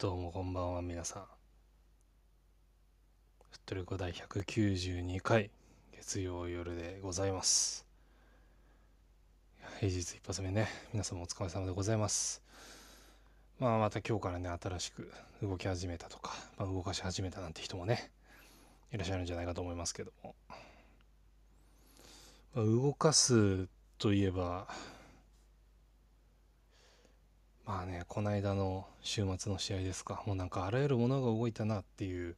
どうもこんばんは皆さん。ふっとりこ第192回月曜夜でございます。平日一発目ね、皆様お疲れ様でございます。まあまた今日からね、新しく動き始めたとか、まあ、動かし始めたなんて人もね、いらっしゃるんじゃないかと思いますけども。まあ、動かすといえば、まあね、この間の週末の試合ですか、もうなんかあらゆるものが動いたなっていう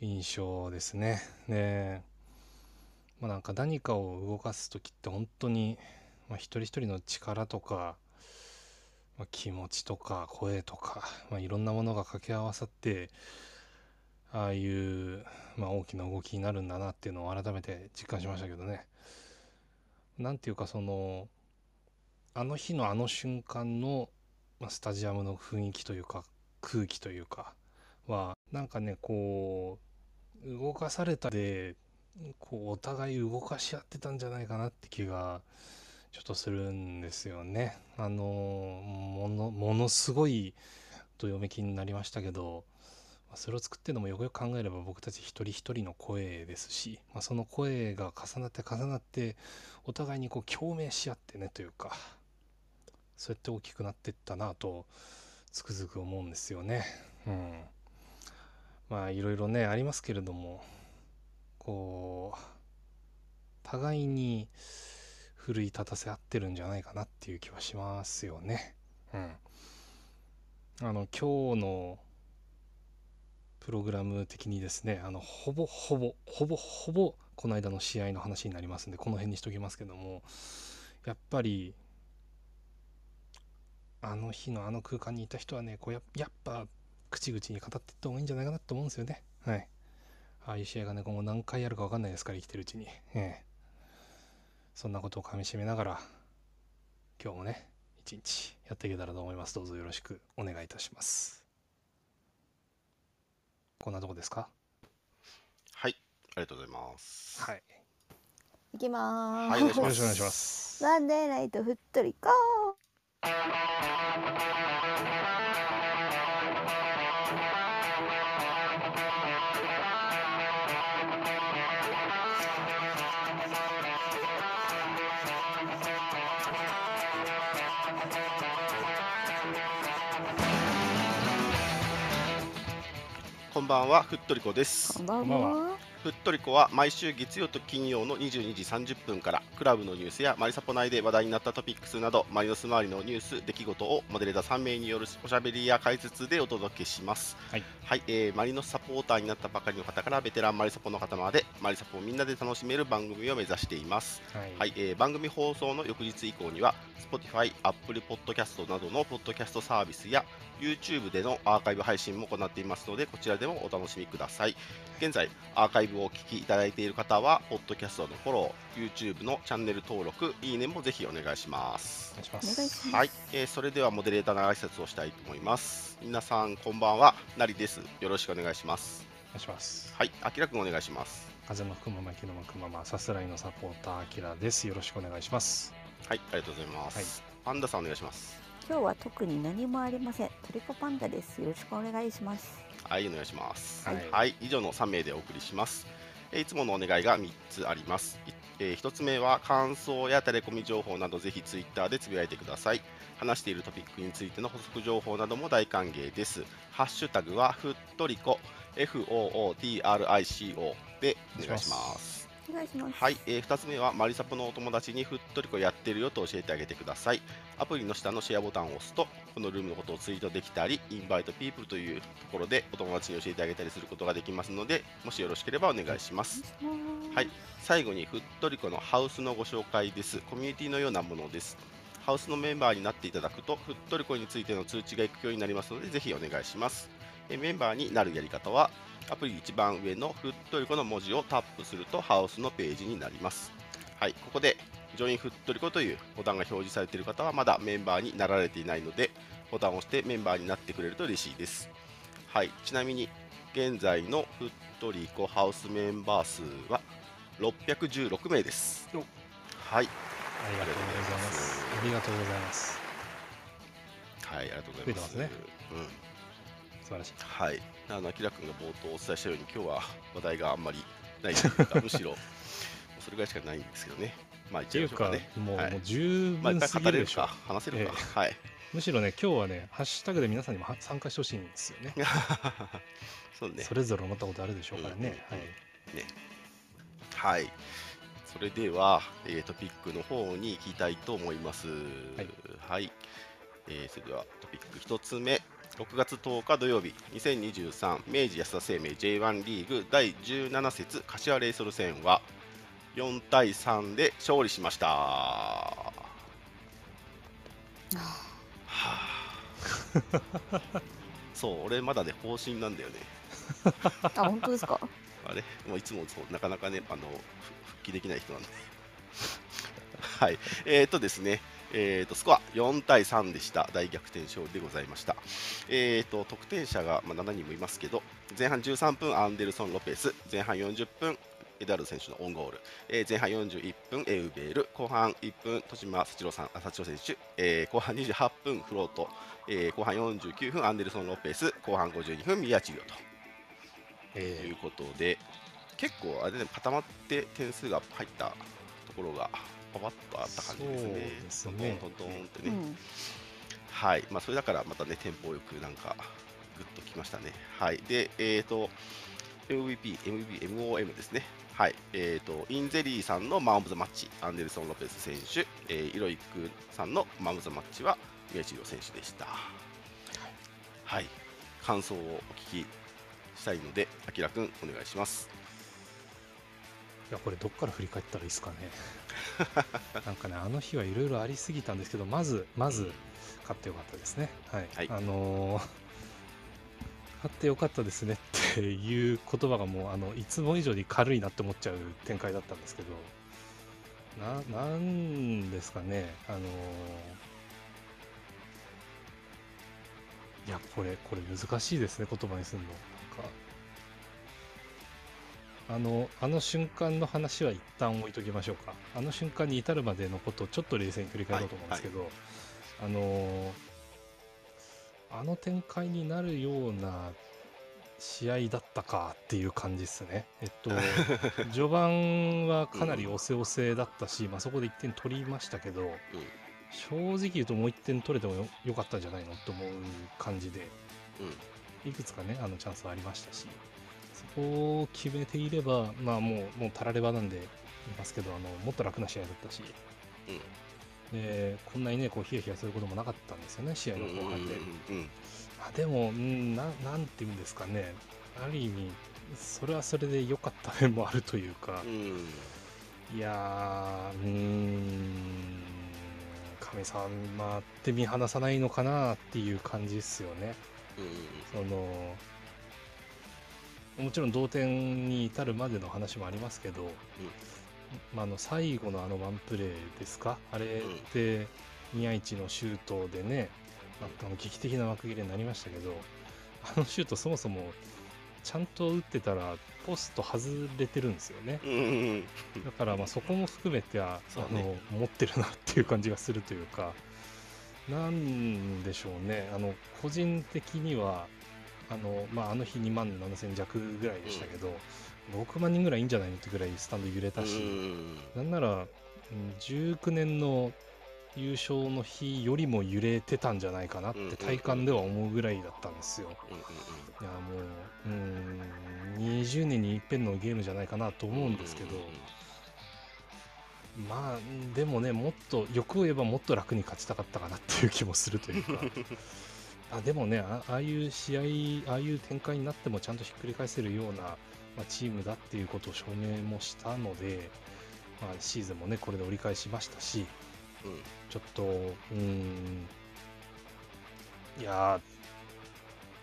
印象ですね。で、まあ、なんか何かを動かす時って本当に、まあ、一人一人の力とか、まあ、気持ちとか声とか、まあ、いろんなものが掛け合わさってああいう、まあ、大きな動きになるんだなっていうのを改めて実感しましたけどね。なんていうかそのあの日のあの瞬間のまあ、スタジアムの雰囲気というか空気というかはなんかねこう動かされたでこうお互い動かし合ってたんじゃないかなって気がちょっとするんですよね。あのものものすごいどよめきになりましたけどそれを作ってるのもよくよく考えれば僕たち一人一人の声ですし、まあ、その声が重なって重なってお互いにこう共鳴し合ってねというかそうやって大きくなってったなとつくづく思うんですよね。うん、まあいろいろねありますけれどもこう互いに奮い立たせ合ってるんじゃないかなっていう気はしますよね。うん、あの今日のプログラム的にですねあのほぼほぼほぼほぼこの間の試合の話になりますんでこの辺にしときますけどもやっぱりあの日のあの空間にいた人はねこうややっぱ口々に語っていった方がいいんじゃないかなと思うんですよね。はい。ああいう試合がね今後何回あるか分かんないですから生きてるうちに。ええ。そんなことをかみしめながら今日もね一日やっていけたらと思います。どうぞよろしくお願いいたします。こんなとこですか？はい、ありがとうございます。はい。いきまーす。はいよろしくお願いします。マンデーナイトふっとりここんばんは、ふっとりこですこん。ばんは。ふっとりこは毎週月曜と金曜の22時30分からクラブのニュースやマリサポ内で話題になったトピックスなどマリノス周りのニュース、出来事をモデレーター3名によるおしゃべりや解説でお届けします。はい、はいえーマリノスサポーターになったばかりの方からベテランマリサポの方までマリサポをみんなで楽しめる番組を目指しています。はい、はい、えー番組放送の翌日以降には Spotify、Apple Podcast などのポッドキャストサービスや YouTube でのアーカイブ配信も行っていますのでこちらでもお楽しみください。現在アーカイブをお聞きいただいている方はポッドキャストのフォロー YouTube のチャンネル登録いいねもぜひお願いします。お願いします。はい、えーそれではモデレーターの挨拶をしたいと思います。皆さんこんばんは。なりです。よろしくお願いします。お願いします。はい。あきらくんお願いします。風の雲巻きのくままさすらいのサポーターあきらです。よろしくお願いします。はい。ありがとうございます、パンダさんお願いします今日は特に何もありません。トリコパンダです。よろしくお願いします。はい、お願いします。ははいい、以上の3名でお送りします。えーいつものお願いが3つあります。いえ1つ目は感想やタレコミ情報などぜひツイッターでつぶやいてください。話しているトピックについての補足情報なども大歓迎です。ハッシュタグはふっとりこ FOOTRICO でお願いします。お願いします。はい、え2つ目はマリサポのお友達にふっとりこやってるよと教えてあげてください。アプリの下のシェアボタンを押すと、このルームのことをツイートできたり、インバイトピープルというところでお友達に教えてあげたりすることができますので、もしよろしければお願いします。はい。最後にふっとりこのハウスのご紹介です。コミュニティのようなものです。ハウスのメンバーになっていただくと、ふっとりこについての通知が行くようになりますので、ぜひお願いします。えメンバーになるやり方は、アプリ一番上のふっとりこの文字をタップするとハウスのページになります。はい、ここでジョインふっとりこというボタンが表示されている方はまだメンバーになられていないので、ボタンを押してメンバーになってくれると嬉しいです。はい、ちなみに現在のふっとりこハウスメンバー数は616名です。おはい、ありがとうございますありがとうございますはい、ありがとうございます。増えてますねうん。素晴らしい。はい、あの、あきらくんが冒頭お伝えしたように、今日は話題があんまりないというか、むしろ、それぐらいしかないんですけどね。まあ、いっちゃいっていうか、ましょうかね。もう,、はいもう十分すぎるでしょ語れるか、。話せるか。はい。むしろね、今日はね、ハッシュタグで皆さんにもは参加してほしいんですよね。そうねそ。れぞれ思ったことあるでしょうからね。うんはい。はい。それでは、えートピックの方に行きたいと思います。はい。えーそれではトピック1つ目。6月10日土曜日、2023明治安田生命 J1 リーグ第17節柏レイソル戦は4対3で勝利しました。はあ そう、俺まだね、方針なんだよね。あ、本当ですか？あれ？もういつもそうなかなかねあのふ復帰できない人なんで。はい。えっ、とですね、えー、とスコア4対3でした。大逆転勝利でございました。えー、と得点者が、まあ、7人もいますけど前半13分アンデルソン・ロペス。前半40分エダルド選手のオンゴール、えー前半41分エウベール。後半1分戸島幸郎さんあ幸郎選手、えー後半28分フロート、えー後半49分アンデルソン・ロペス。後半52分宮地亮と。えいうことで、結構あれね固まって点数が入ったところがパパッとあった感じですね。そうですねトントントンってね。うん。はい。まあそれだからまたねテンポよくなんかグッときましたね。はい。でえっ、と MVP、MVP、MOM ですね。はい。えっ、とインゼリーさんのマン・オブ・ザ・マッチアンデルソン・ロペス選手、えーイロイックさんのマン・オブ・ザ・マッチは宮地亮選手でした。はい。感想をお聞きしたいので、あきらくんお願いします。いやこれどっから振り返ったらいいですかね。なんかねあの日はいろいろありすぎたんですけどまずまず勝ってよかったですね。はい、はい。あのー 勝ってよかったですねっていう言葉がもうあのいつも以上に軽いなって思っちゃう展開だったんですけどななんですかねあのー。いやこれこれ難しいですね言葉にするの。なんかあのあの瞬間の話は一旦置いときましょうか。あの瞬間に至るまでのことをちょっと冷静に振り返ろうと思うんですけど、あのあの展開になるような試合だったかっていう感じですね。えっと 序盤はかなり押せ押せだったし、まあ、そこで1点取りましたけど、正直言うともう1点取れてもよよかったんじゃないのと思う感じで、いくつかねあのチャンスはありましたし。そこを決めていればまあもうもうたらればなんで言いますけどあのもっと楽な試合だったし、でこんなにねこうヒヤヒヤすることもなかったんですよね試合うん。の後半で。うんうんあでも、うん、ななんていうんですかねある意味それはそれで良かった面もあるというかう、んいやーうーん神様って見放さないのかなっていう感じですよね。うんそのもちろん同点に至るまでの話もありますけど、まあ、あの最後のあのワンプレーですか？あれって宮市のシュートでね、まあ、あの劇的な幕切れになりましたけどあのシュートそもそもちゃんと打ってたらポスト外れてるんですよね。うん。うんだからまあそこも含めてあ、そうあね。の持ってるなっていう感じがするというかなんでしょうね。あの個人的にはあの,、まあ、あの日2万7000弱ぐらいでしたけど、6万人ぐらいいいんじゃないのってぐらいスタンド揺れたし、うん。なんなら、うん19年の優勝の日よりも揺れてたんじゃないかなっうんうんうん。て体感では思うぐらいだったんですよ。うんいやもう、うん、20年に一遍のゲームじゃないかなと思うんですけど、まあ、でもね、もっと、欲を言えばもっと楽に勝ちたかったかなっていう気もするというか、あでもねあ、ああいう試合、ああいう展開になってもちゃんとひっくり返せるような、まあ、チームだっていうことを証明もしたので、まあ、シーズンもね、これで折り返しましたし、うんちょっと、うーん、いやー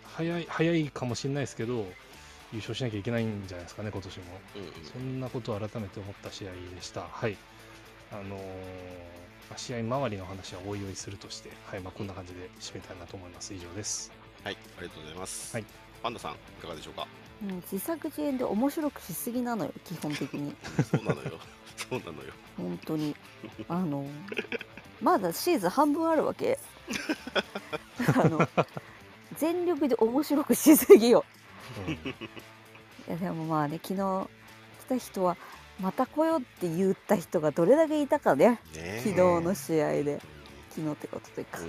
早い、早いかもしれないですけど、優勝しなきゃいけないんじゃないですかね、今年も。うんうんそんなことを改めて思った試合でした。はい。あのーまあ試合周りの話はおいおいするとして、はい、まあ、こんな感じで締めたいなと思います。以上です。はい、ありがとうございます。はいパンダさん、いかがでしょうか？うん、自作自演で面白くしすぎなのよ基本的に そうなのよ。そうなのよ。本当にあのまだシーズン半分あるわけ あの全力で面白くしすぎようんいやでもまあね昨日来た人はまた来ようって言った人がどれだけいたかね。ね昨日の試合で。昨日ってことというか。うん。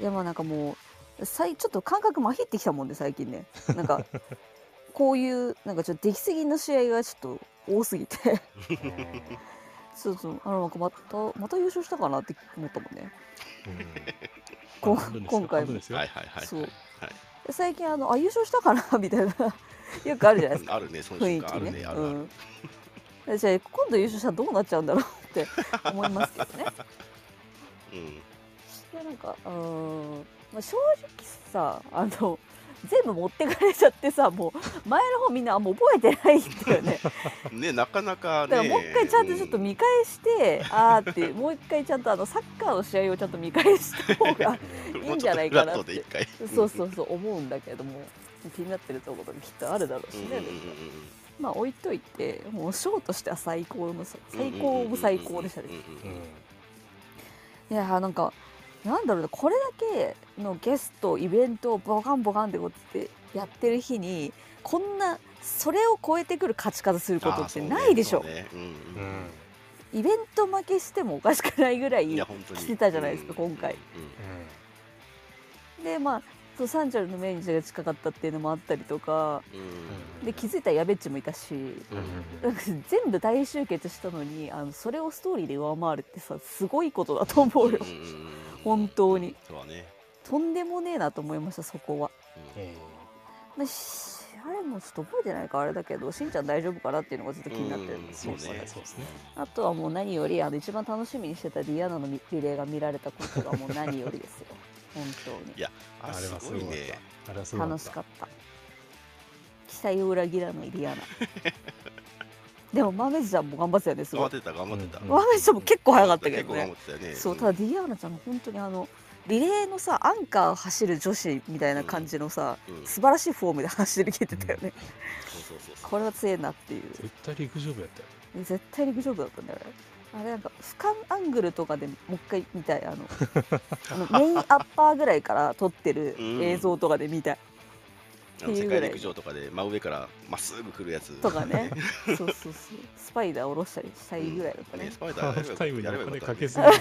いやまあなんかもうさいちょっと感覚まひってきたもんで最近ね。なんか こういうなんかちょっと出来すぎの試合がちょっと多すぎて。そうそう。あのなんかまたまた優勝したかなって思ったもんね。こん半分ですよ。今回も。半分ですよ。はいはいはいそうはい。で最近あのあ優勝したかな？みたいな。よくあるじゃないですか。あるねその雰囲気ね。るねうん。でじゃあ今度優勝したらどうなっちゃうんだろうって 思いますけどね。うん。いやなんかうーん、まあ、正直さあの全部持ってかれちゃってさもう前の方みんなあんま覚えてないんだよね。ねなかなかね。だからもう一回ちゃんとちょっと見返して、あーってもう一回ちゃんとあのサッカーの試合をちゃんと見返した方がうんいいんじゃないかなって。そうそうそう思うんだけども気になってるところがきっとあるだろうしね、うんうんうんうん。まあ置いといてもうショーとしては最高のさ最高オブ最高でしたねうんうんうんうんいやーなんかなんだろうなこれだけのゲストイベントをボカンボカンってことってやってる日にこんなそれを超えてくる勝ち方することってないでしょ、ねそうね。うんうん。イベント負けしてもおかしくないぐらい来てたじゃないですか今回。うん。でまあそうサンチャルの命日が近かったっていうのもあったりとか。うん。で気づいたらやべっちもいたし。うんなんか全部大集結したのにあのそれをストーリーで上回るってさすごいことだと思うよ本当に。そうだね。とんでもねえなと思いましたそこは。うん。えまあ、しあれもちょっと覚えてないからあれだけどしんちゃん大丈夫かなっていうのがずっと気になってる。んですよそうね。そうですね。あとはもう何よりあの一番楽しみにしてたディアナのリレーが見られたことがもう何よりですよ。本当に。いやあれはすごいね。楽しかった。期待を裏切らないディアナ でもマメズちゃんも頑張ってたよねすごい。頑張ってた頑張ってた。うんマメズちゃんも結構早かったけ結構頑張どねってたよね。そうただディアナちゃん本当にあのリレーのさアンカー走る女子みたいな感じのさ、うんうん。素晴らしいフォームで走り切ってたよね、そうそうそうそう。これは強いなっていう。絶対陸上部やったよ。絶対陸上部だったんだよあれ。あれなんか俯瞰アングルとかでもう一回見たい。あのあのメインアッパーぐらいから撮ってるうん。映像とかで見たい、あの世界陸上とかで真上からまっすぐ来るやつ。とかね。そうそうそう。スパイダー下ろしたりしたい。ぐらいだったねねスパイハダーーフタイムにやればお金よかけすぎでし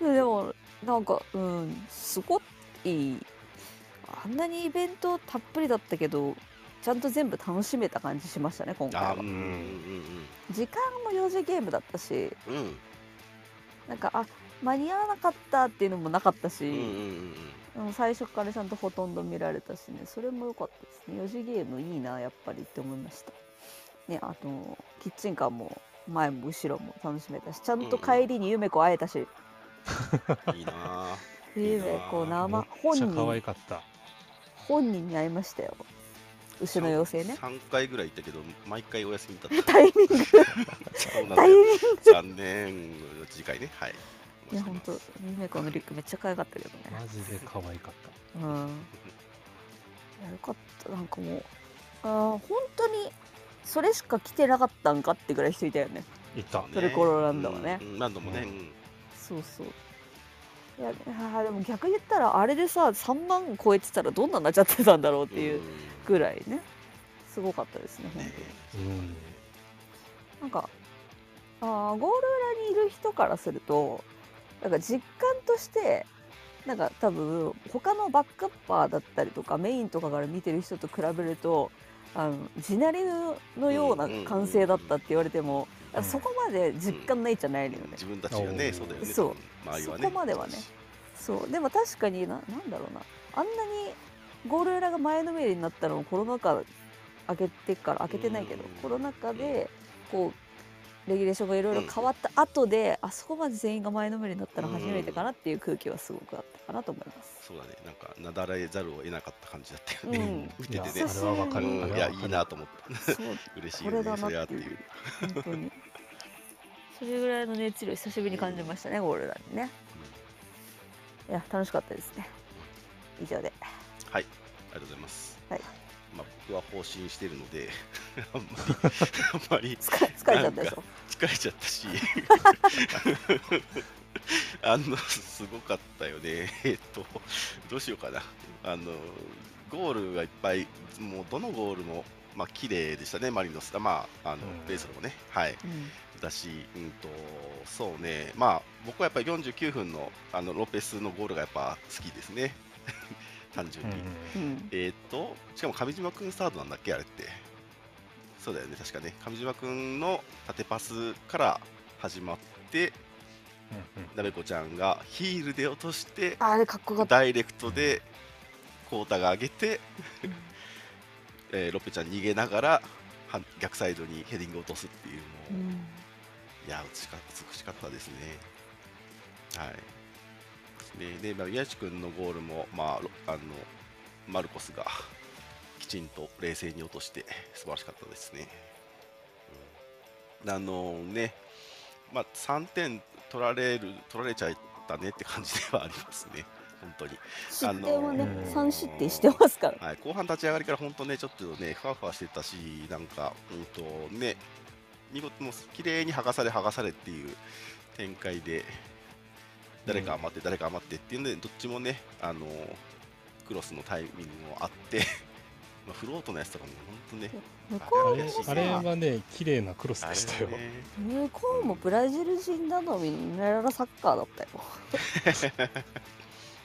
ょ。ででもなんかうんすごいあんなにイベントたっぷりだったけどちゃんと全部楽しめた感じしましたね今回は。あーうんうん時間も4時ゲームだったしうんうん。なんかあ間に合わなかったっていうのもなかったし、うんうんうんうん。最初からちゃんとほとんど見られたしね。それも良かったですね。4時ゲームいいなやっぱりって思いました。ねあとキッチンカーも前も後ろも楽しめたしちゃんと帰りにゆめ子会えたし、うんいいな。あゆめ子め生っ本人かった。本人に会いましたよ。牛の妖精ね。3回ぐらい行ったけど毎回お休みだった。タイミング。タイミング。残念。次回ね。はいいや本当ゆめ子のリュックめっちゃ可愛かったけどね。マジで可愛かった。うん。いやよかった。なんかもうあー本当にそれしか来てなかったんかってぐらい人いたよね。いったトルコロランドはね。うんうんランドもね。そうそう。いやあーでも逆に言ったらあれでさ3万超えてたらどんなになっちゃってたんだろうっていうぐらいね。すごかったですね本ね当に。うん。なんかあーゴール裏にいる人からするとなんか実感としてなんか多分他のバックアッパーだったりとかメインとかから見てる人と比べるとあの地鳴りのような歓声だったって言われても、うん。そこまで実感ないじゃないのよね。自分たちがねそうだよね。そう。周りはね。そこまではね。そう。でも確かにななんだろうな。あんなにゴール裏が前のめりになったのもコロナ禍明けてから明けてないけどうん。コロナ禍でこうレギュレーションがいろいろ変わった後であそこまで全員が前のめりになったの初めてかなっていう空気はすごくあったかなと思います。そうだね。なんかなだらえざるを得なかった感じだったよね、うん。見ててね。あれはわかる。うん。いやいいなと思った。嬉しいよねそれはっていう。本当に。それぐらいの熱量久しぶりに感じましたねゴール裏にね。いや楽しかったですね。以上で。はい。ありがとうございます。はいまあ僕は方針してるので あんまり あんまり疲れちゃったでしょ？疲れちゃったし。あのすごかったよね、えっと、どうしようかな、あのゴールがいっぱい、もうどのゴールも、まあ綺麗でしたね、マリノス、まあ、あのうん。レイソルもね、はい、うん。だし、うんと、そうね、まあ、僕はやっぱり49分のあのロペスのゴールがやっぱ好きですね、単純に。うんえーっと、しかも上島君スタートなんだっけ、あれって。そうだよね、確かね。上島君の縦パスから始まって、なべこちゃんがヒールで落として、あれかっこよかった。ダイレクトで、コータが上げて、えーロペちゃん逃げながら、は逆サイドにヘディング落とすっていうのを、うんいや、美しか美しかったですね。はい。ねで、まあ、宮地君のゴールも、まあ、ろあのマルコスがきちんと冷静に落として素晴らしかったですね。うんあのね、まあ、3点取られる取られちゃったねって感じではありますね、本当に。失点はねあのー、3失点してますから。はい、後半立ち上がりから本当ね、ちょっとね、ふわふわしてたし、なんか、うんとね、見事もう綺麗に剥がされ、剥がされっていう展開で、誰か余って、誰か余ってっていうので、どっちもね、あのクロスのタイミングもあって、まあ、フロートのやつとかも本当ね、向こうもあれはね綺麗なクロスでしたよ。ね向こうもブラジル人なのにミネラルサッカーだったよ。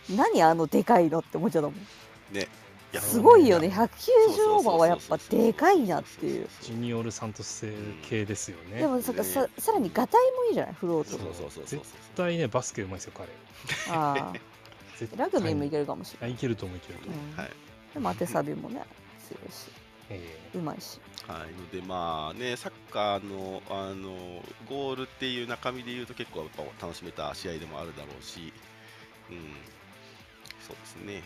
何あのでかいのって思っちゃったもん。ね、すごいよね。そう190オーバーはやっぱでかいなっていう。ジュニオール・サントス製系ですよね。でもさささらにガタイもいいじゃない？フロート。そうそうそうそうそう。絶対ねバスケうまいですよ彼。あ絶あラグビーもいけるるかもしれない、いけると思ういけると思う、うん。はい。でも当てサビもね強いし。えうまいし。はい、のでまあね、サッカーのあのゴールっていう中身でいうと結構やっぱ楽しめた試合でもあるだろうし、うん、そうですね、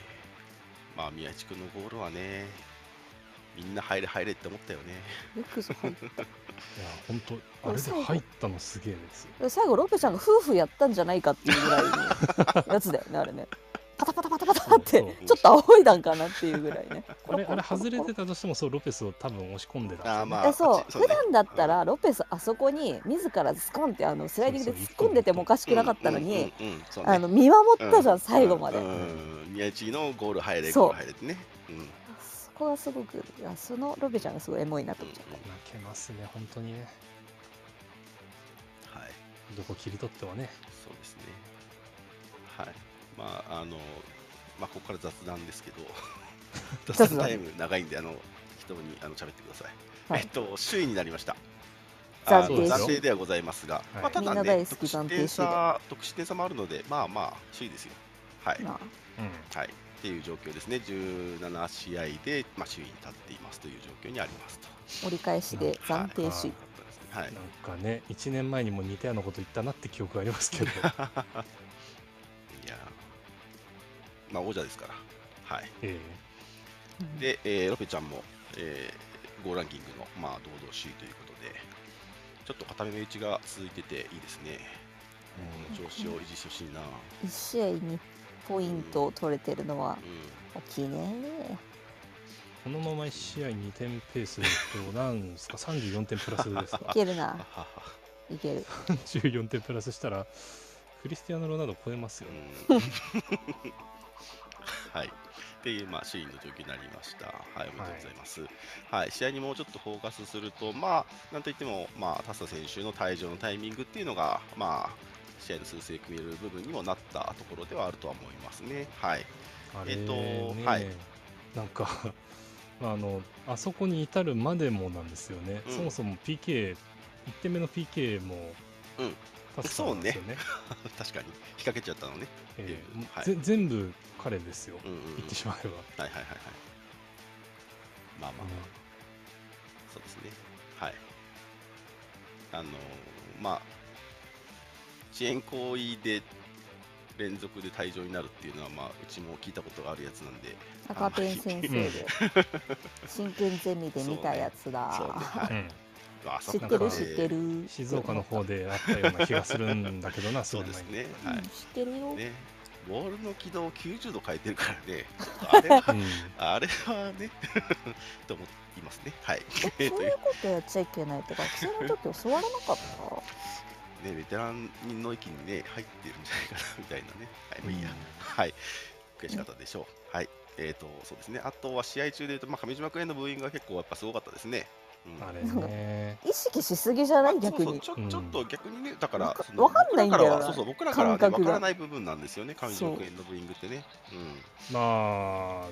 まあ宮地君のゴールはね、みんな入れ入れって思ったよね。よくぞ入っーいや本当あれで入ったのすげえです最後ロペちゃんが夫婦やったんじゃないかっていうぐらいのやつだよねあれねパタパタパタパタってちょっと仰いだんかなっていうぐらいねあれあれ外れてたとしてもそうロペスを多分押し込んでたねあまあそうそうね普段だったらロペスあそこに自らスコンってあのスライディングで突っ込んでてもおかしくなかったのに、あの見守ったじゃん、最後まで、うんうん宮地のゴール入れ、そうゴール入れてね。うんそこがすごくいやそのロペちゃんがすごいエモいなと思っちゃっ泣けますね本当にねはいどこ切り取ってもねそうですね。はい。まあ、あの、まあ、ここから雑談ですけど、雑 雑談談タイム長いんで、あの、人にあの喋ってください。はいえっと、首位になりました。暫あの定暫定ではございますが、はいまあ、ただね暫定点差、得失点差もあるので、まあまあ、首位ですよ。はい。た、まあ、うんはい。っていう状況ですね。17試合で、まあ、首位に立っていますという状況にありますと。折り返しで暫定首位、はい。なんかね1年前にも似たようなこと言ったなって記憶がありますけど まあ王者ですから。はい。えうん。で、えーロペちゃんも、えー、ゴーランキングの、まあ、堂々首位ということで、ちょっと固めの位置が続いてていいですね。この調子を維持してほしいな。1試合2ポイントを取れてるのはう大きいね。ーこのまま1試合2点ペースでいくと なんですか34点プラスですいかけるな。いける。14点プラスしたらクリスティアーノ・ロナウド超えますよね、うんはい。っていう、まあ、首位の状況になりました。はい、おめでとうございます。はい、試合にもうちょっとフォーカスすると、まあ、なんといっても、まあ、タスタ選手の退場のタイミングっていうのが、まあ、試合の数勢組める部分にもなったところではあるとは思いますね。はい。えっとね、はいなんか あのあそこに至るまでもなんですよね、うんそもそも PK1 点目の PK もうんタスタなんですよね。確かに、引っ掛けちゃったのね。ええ。はい。ぜ全部彼ですよ、うんうん、うん。言ってしまえば、はいはいはいはい。まあまあまあ、そうですね。はい。あのーまあ、遅延行為で連続で退場になるっていうのは、まあ、うちも聞いたことがあるやつなんで、赤ペン先生で。真剣ゼミで見たやつだ、そうね、はい。知ってる知ってる静岡の方であったような気がするんだけどな そうですね。うんはい。知ってるよ、ね、ボールの軌道を90度変えてるからね、あれは、うんあれはね、と思いますね。はい。えそういうことやっちゃいけないって学生の時教わらなかった？ね、ベテランの域にね、入ってるんじゃないかなみたいなね。はい、もういいや。はい。悔しかったでしょう。はい。えっ、と、そうですね。あとは試合中で言うと、まあ、上島君へのブーイングが結構やっぱすごかったですね。うん。あれね。意識しすぎじゃない？あ逆に。ちょちょっと逆にね、だからわかんないんだよな。僕らからはそうそう僕らからは、ね、感覚が。分からない部分なんですよね、上島君へのブーイングってね。うん。まあ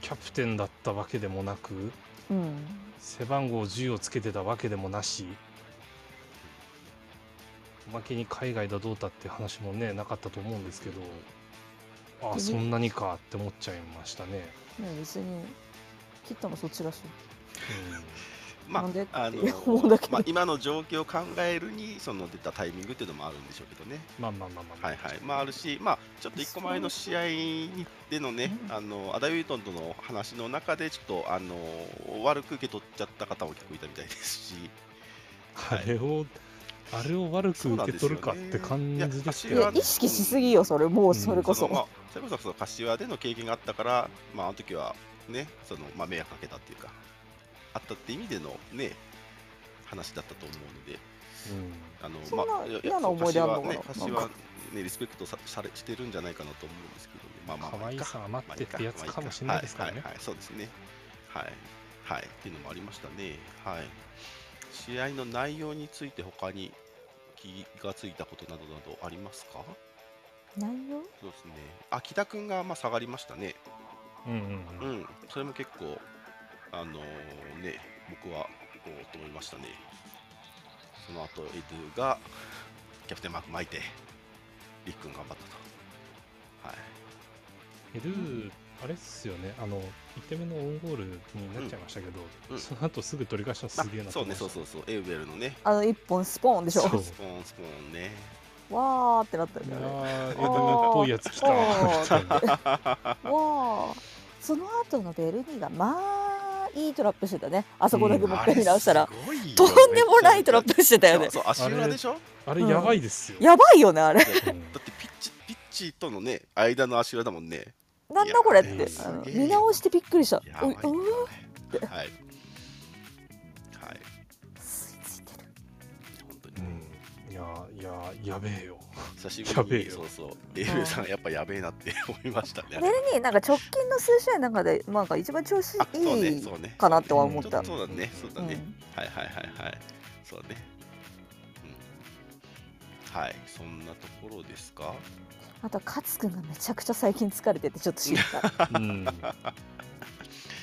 キャプテンだったわけでもなくうん。背番号10をつけてたわけでもなし。おまけに海外だどうだって話もねなかったと思うんですけどああでそんなにかって思っちゃいましたね、ね別に切ったのそっちだしまあ、あのまあ、今の状況を考えるに、その出たタイミングっていうのもあるんでしょうけどね。まあまあまあまあ、はいはい。まあ、あるし、まあ、ちょっと一個前の試合にでのね、うんあの、アダウィートンとの話の中で、ちょっと、あの、悪く受け取っちゃった方も結構いたみたいですし、あれをあれを悪く受け取るかって感じですけいやどいや意識しすぎよそれもうそれこそ、のまあ、それこそその柏での経験があったから、まあ、あの時はね、そのまあ、迷惑かけたっていうか、あったって意味でのね、話だったと思うので、あのそんなまあ、いやいや嫌な思い出あんのかな？そう柏ね、ね、リスペクトさされしてるんじゃないかなと思うんですけど、まあまあ、可愛さ余ってってやつかもしれないですからねはいはいはい、そうですね。はい。はい。っていうのもありましたね。はい。試合の内容について他に気がついたことなどなどありますか？内容？そうですね。あ、木田君がまあ下がりましたね。うんうんううんん。それも結構、あのーね、僕は、おおと思いましたね。その後、エドゥがキャプテンマーク巻いて、リックン頑張ったと。はい。エルーあれっすよね。あの1点目のオウンゴールになっちゃいましたけど、うん。うん。その後すぐ取り返したのすげえなそうね、思いました。そうそうそう、エウベルのね、あの一本スポーンでしょ。そう。スポーン、スポーンね。わーってなったよね。ーエドゥっぽいやつ来たわー。その後のベルニーがまあいいトラップしてたね。あそこだけもう一回見直したら、あれすごいよ。ねとんでもないトラップしてたよね。そう足裏でしょ？あれやばいですよ、やばいよねあれ。だってピッチピッチとのね間の足裏だもんね。なんだこれっいて見直してびっくりした。やばいよおいうねはいはいやいややべえよ。久しぶりにやべえよ。そうそう。エウベルさんやっぱやべえなって思いましたね。ベルニーなんか直近の数試合の中でなんか一番調子いいかなとは思った。そうだねそうだね、うん。はいはいはいはい。そうだね。うん。はいそんなところですか？あと勝くんがめちゃくちゃ最近疲れててちょっと心配。うん。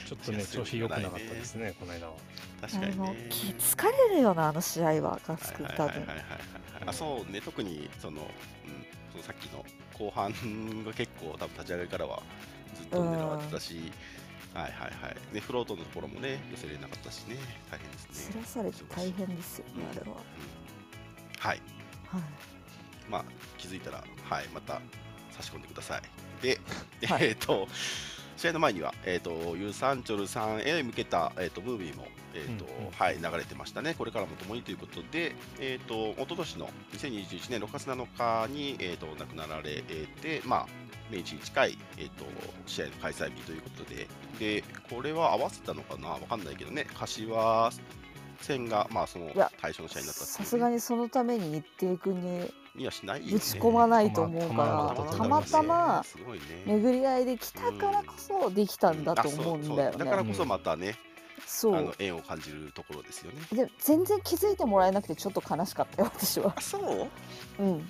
ちょっとね調子良くなかったですねこの間は。あ確かにのねき疲れるよなあの試合は勝くん多分はいはいはいはい。はいあそうね。特にその,、うん、そのさっきの後半が結構多分立ち上がりからはずっと狙われてたし、はいはいはい。ねフロートのところもね寄せれなかったしね。大変ですね。散らされて大変ですよねあれは、はい。はい。まあ気づいたらはいまた差し込んでください。で、はい。えっ、と試合の前には、えー、とユーサンチョルさんへ向けた、えー、とムービーも、えーとうんうん。はい、流れてましたね、これからも共にということで、えー、と一昨年の2021年6月7日に、えー、と亡くなられて、まあ、明治に近い、えー、と試合の開催日ということで、でこれは合わせたのかな、わかんないけどね、柏戦が、まあ、そのいや対象の試合になったさすがにそのために日程君ににはしないよね。ぶち込まないと思うからたまたますごいね。巡り合いで来たからこそできたんだと思うんだよあそうそう。だからねこそまたね、そう。あの縁を感じるところですよね。で全然気づいてもらえなくてちょっと悲しかったよ私は。あそう？うん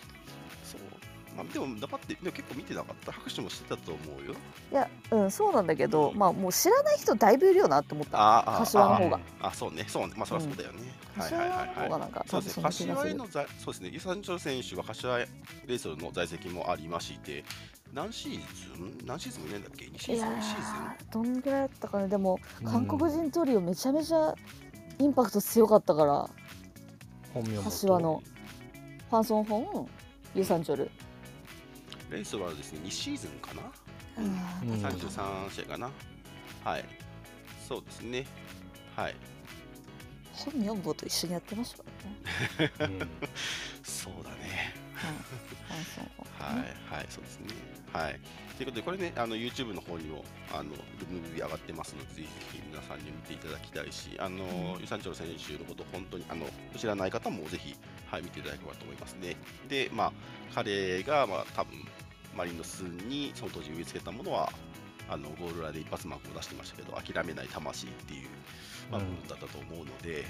あ、でも黙ってでも結構見てなかった？拍手もしてたと思うよ。いやうんそうなんだけどまあもう知らない人だいぶいるよなって思った。ああ柏の方が。あそうねそうね。まあそりゃそうだよね。はい柏のはいはい。はい。方がなんかそうですね、柏への在そうですね、ユサンチョル選手は柏レイソルの在籍もありまして、何シーズン？何シーズンもいないんだっけ ?2 シーズン、2シーズン？ーどんぐらいだったかねでもうん。韓国人トリオめちゃめちゃインパクト強かったから。本名も柏の。ファンソンフォン？ユーサンチョルレイソルはですね、2シーズンかな？うんうん33試合かな？はい。そうですね。はい。本名簿と一緒にやってましたからねうん そうだね。はい、はい、そうですね。はい。ということで、これね、あの YouTube の方にも、あの、ルムビ上がってますので、ぜひぜひ皆さんに見ていただきたいし、あの、ユサンチョル選手のこと、本当に、あの、知らない方もぜひ、はい、見ていただければと思いますね。で、まあ、彼が、まあ、多分マリノスにその当時植え付けたものは、あのゴール裏で一発マークを出してましたけど、諦めない魂っていう、まあ、うん。部分だったと思うので、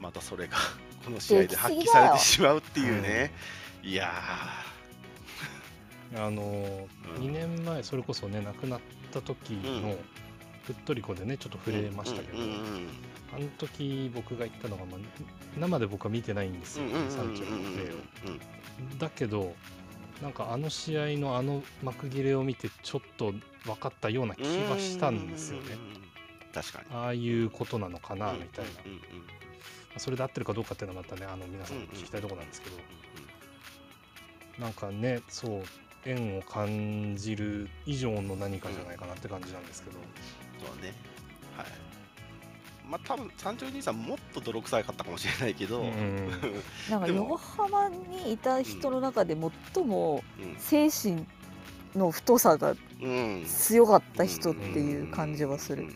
またそれがこの試合で発揮されてしまうっていうね、いやあのうん。2年前それこそね亡くなった時うん。のふっとりこでねちょっとー、触れましたけど、うんうんうんあの時僕が言ったのが、まあ、生で僕は見てないんですよ、うんうんうんうんサンチェルのプレーを。うんだけどなんかあの試合のあの幕切れを見てちょっと分かったような気がしたんですよね。確かに。ああいうことなのかなみたいな、うんうんうんそれで合ってるかどうかっていうのはまたねあの皆さん聞きたいところなんですけど、なんかねそう縁を感じる以上の何かじゃないかなって感じなんですけど、そうね。はい。まあ多分三条兄さんもっと泥臭かったかもしれないけど、ううん。ん なんかでも。横浜にいた人の中で最もうん。精神の太さがうん。強かった人っていう感じはする。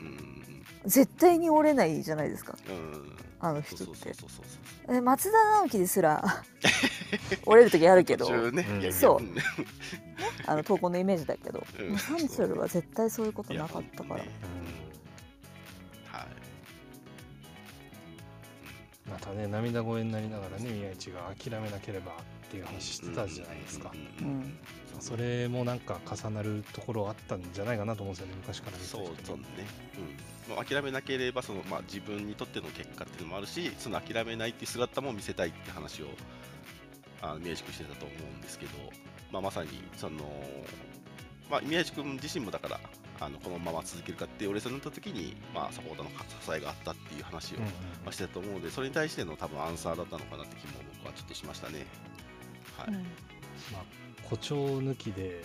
絶対に折れないじゃないですか。うんうんあの人って。え松田直樹ですら 折れる時あるけど。ねそう。ん あの投稿のイメージだけど、うん。サンチェルは絶対そういうことなかったから、はいまたね涙声になりながらね宮市が諦めなければっていう話してたじゃないですか、ううんん、それもなんか重なるところあったんじゃないかなと思うんですよね昔から見てたそうそうね、うん、もう諦めなければその、まあ、自分にとっての結果っていうのもあるしその諦めないっていう姿も見せたいって話をあの宮地君してたと思うんですけど、まあ、まさにその、まあ、宮地君自身もだからあのこのまま続けるかって俺さんになった時に、まあ、サポーターの支えがあったっていう話を、してたと思うのでそれに対しての多分アンサーだったのかなって気も僕はちょっとしましたね。はい。うん。まあ、誇張抜きで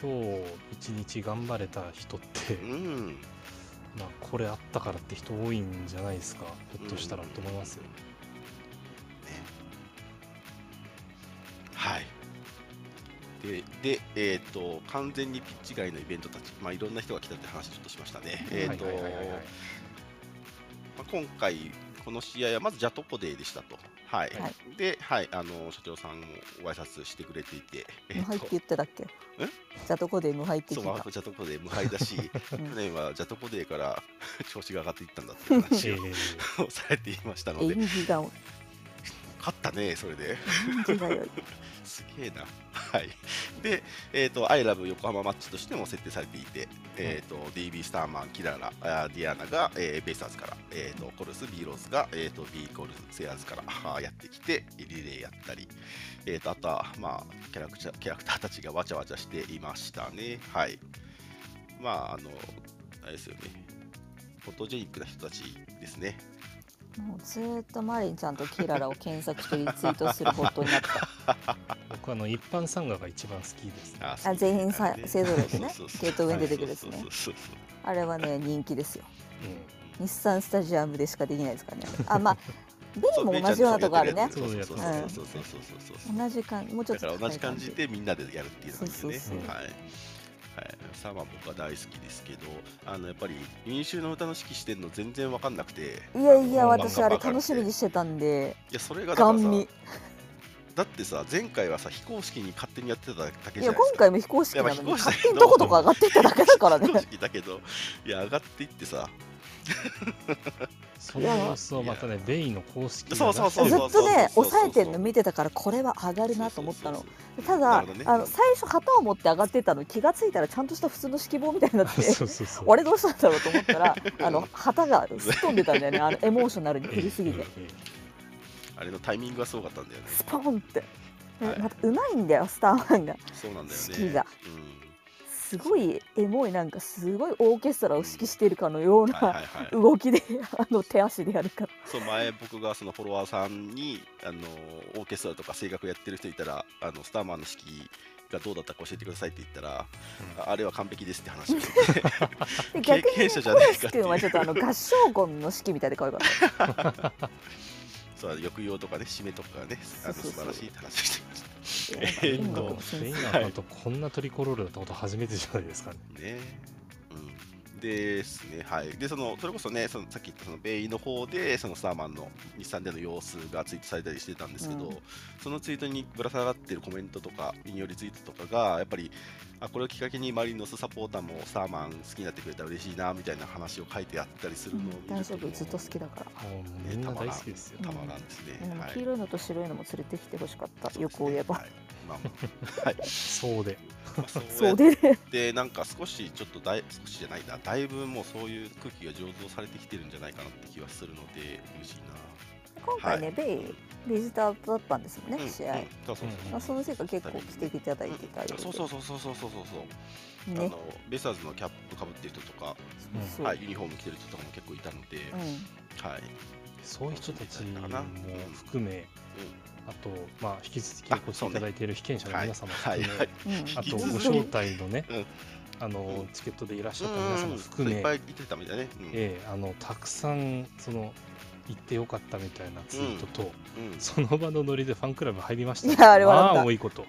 今日一日頑張れた人って、うん、うんまあ、これあったからって人多いんじゃないですかひょっとしたらと思いますよ、ね。はい。で、でえっ、と、完全にピッチ外のイベントたち、まあ、いろんな人が来たって話ちょっとしましたね。えっ、と、今回、この試合はまずジャトポデーでしたと。はい。はい。で、はい、あの、社長さんもご挨拶してくれていて、え無敗って言ってたっけ？じゃあどこで無敗ってそう、聞いた？まあ、ジャトポデー無敗だし、うん。去年はジャトポデーから 調子が上がっていったんだっていう話えをー。されていましたの演で、技が勝ったね、それで。すげえな。はい。で、えっ、と、アイラブ横浜マッチとしても設定されていて、えっ、と、DB スターマン、キララ、あディアナが、えーベイスターズから、えっ、と、コルス、ビーローズが、えっ、と、ビーコルス、セアーズからあーやってきて、リレーやったり、えっ、と、あとは、まあ、キャラクター、キャラクターたちがわちゃわちゃしていましたね。はい。まあ、あの、あれですよね。フォトジェニックな人たちですね。もうずーっとマリンちゃんとキララを検索してリツイートするホットになった。僕あの一般参賀が一番好きです。ねああ全員さ勢ぞろいでね。ゲート上に出てくるやつねそうそうそうそう。あれはね人気ですよ。う日産スタジアムでしかできないですからね。あまあベイも同じようなとこあるね。そうそうそうそうそううんそうそうそう。同じ感もうちょっとだから同じ感じでみんなでやるっていうのがいいよね。そうそうそう。はいはい、さあまあ僕は大好きですけどあのやっぱり民衆の歌の指揮してるの全然わかんなくて。いやいやうん私あれ楽しみにしてたんで。いやそれがだからさだってさ前回はさ非公式に勝手にやってただけいやじゃないですか今回も非公式なのいやに勝手にどことか上がってっただけだからね非公式だけどいや上がっていってさその様子をまたねベイの公式がそうそうそうずっとね抑えてんの見てたからこれは上がるなと思ったの。ただね。あの最初旗を持って上がってたの気がついたらちゃんとした普通の指揮棒みたいになって。てそうそうそう。俺どうしたんだろうと思ったら あの旗がすっ飛んでたんだよね。あのエモーショナルに振りすぎて。えあれのタイミングがすごかったんだよね。スポンって、ねはい。またうまいんだよスターマンが。そうなんだよね。指揮が。うんすごいエモいなんかすごいオーケストラを指揮しているかのようないはい動きであの手足でやるから。そう前僕がそのフォロワーさんにあのオーケストラとか声楽やってる人いたらあのスターマンの指揮がどうだったか教えてくださいって言ったら、ああれは完璧ですって話をしてて。で逆にね経験者じゃないかっていう。ス君はちょっとあの合唱コンの指揮みたいで可愛かったそう抑揚とかね締めとかがねあの素晴らしいって話をしてましいやなんかえーっとフェイナーとこんなトリコロールだったこと初めてじゃないですかね。たね。うん、ですね、はい。で、そのそれこそね、そのさっき言ったそのベイの方で、そのスターマンの日産での様子がツイートされたりしてたんですけど、うんそのツイートにぶら下がってるコメントとか、引用リツイートとかが、やっぱり、あこれをきっかけにマリノスサポーターもスターマン好きになってくれたら嬉しいなみたいな話を書いてあったりするのを見ると、大丈夫ずっと好きだから。もうみん。な大好きですよ。たまらんですね。でもはい黄色いのと白いのも連れてきてほしかった、そうですねよく言えば、はい。まあまあ。はい。そうで。まあそうでね。でなんか少しちょっとだい少しじゃないな。だいぶもうそういう空気が醸造されてきてるんじゃないかなって気はするので嬉しい今回ね、はい、ベイビジターだったんですもんね、うん、試合、そうそうそう、まあそのせいか結構来ていただいてたよ、う、そうそうそうそうそうそうそう、ね、あのベイサーズのキャップかぶってる人とか、うん、はい、ユニフォーム着てる人とかも結構いたので、はいそういう人たちも含め、あと、まあ、引き続きご視聴いただいている被験者の皆様含め、ねはい、あとご招待のね、うんあのチケットでいらっしゃった皆様含め、いっぱいいてたみたいね、ええあのたくさんその行ってよかったみたいなツイートと、うん。その場のノリでファンクラブ入りました。い やあれ笑った。まあ多いこと。